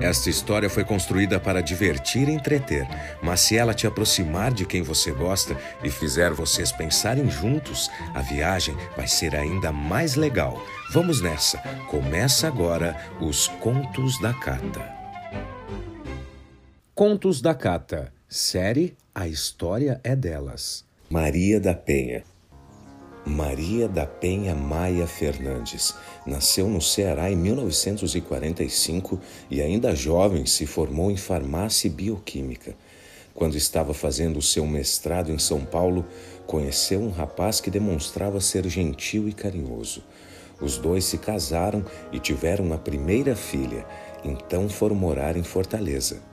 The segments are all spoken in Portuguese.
Esta história foi construída para divertir e entreter, mas se ela te aproximar de quem você gosta e fizer vocês pensarem juntos, a viagem vai ser ainda mais legal. Vamos nessa! Começa agora os Contos da Cata. Contos da Cata, série A História é Delas. Maria da Penha. Maria da Penha Maia Fernandes nasceu no Ceará em 1945 e, ainda jovem, se formou em farmácia e bioquímica. Quando estava fazendo seu mestrado em São Paulo, conheceu um rapaz que demonstrava ser gentil e carinhoso. Os dois se casaram e tiveram a primeira filha, então foram morar em Fortaleza.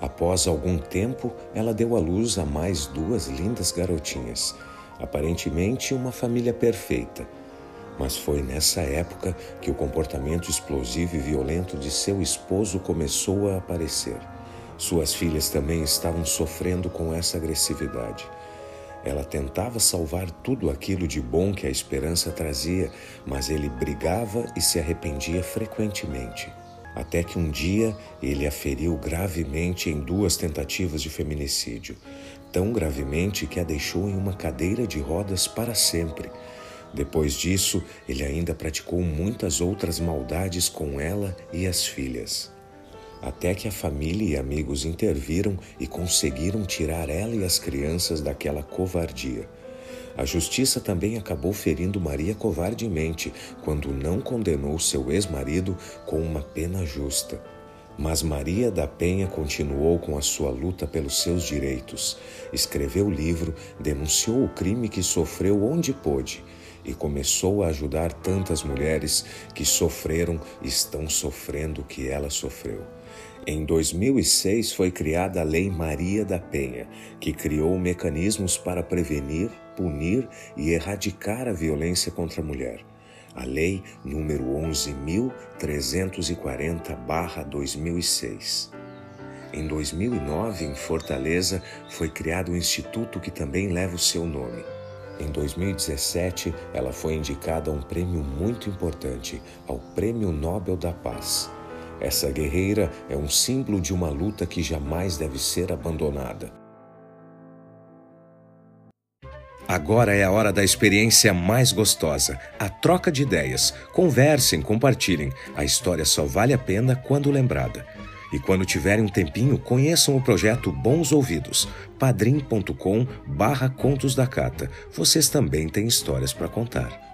Após algum tempo, ela deu à luz a mais duas lindas garotinhas, aparentemente uma família perfeita. Mas foi nessa época que o comportamento explosivo e violento de seu esposo começou a aparecer. Suas filhas também estavam sofrendo com essa agressividade. Ela tentava salvar tudo aquilo de bom que a esperança trazia, mas ele brigava e se arrependia frequentemente até que um dia ele a feriu gravemente em duas tentativas de feminicídio, tão gravemente que a deixou em uma cadeira de rodas para sempre. Depois disso, ele ainda praticou muitas outras maldades com ela e as filhas. Até que a família e amigos interviram e conseguiram tirar ela e as crianças daquela covardia. A justiça também acabou ferindo Maria covardemente quando não condenou seu ex-marido com uma pena justa. Mas Maria da Penha continuou com a sua luta pelos seus direitos. Escreveu livro, denunciou o crime que sofreu onde pôde e começou a ajudar tantas mulheres que sofreram e estão sofrendo o que ela sofreu. Em 2006 foi criada a Lei Maria da Penha, que criou mecanismos para prevenir, punir e erradicar a violência contra a mulher. A Lei número 11.340-2006. Em 2009, em Fortaleza, foi criado o instituto que também leva o seu nome. Em 2017, ela foi indicada a um prêmio muito importante, ao Prêmio Nobel da Paz. Essa guerreira é um símbolo de uma luta que jamais deve ser abandonada. Agora é a hora da experiência mais gostosa, a troca de ideias. Conversem, compartilhem. A história só vale a pena quando lembrada. E quando tiverem um tempinho, conheçam o projeto Bons Ouvidos, padrim.com barra Contos da Cata. Vocês também têm histórias para contar.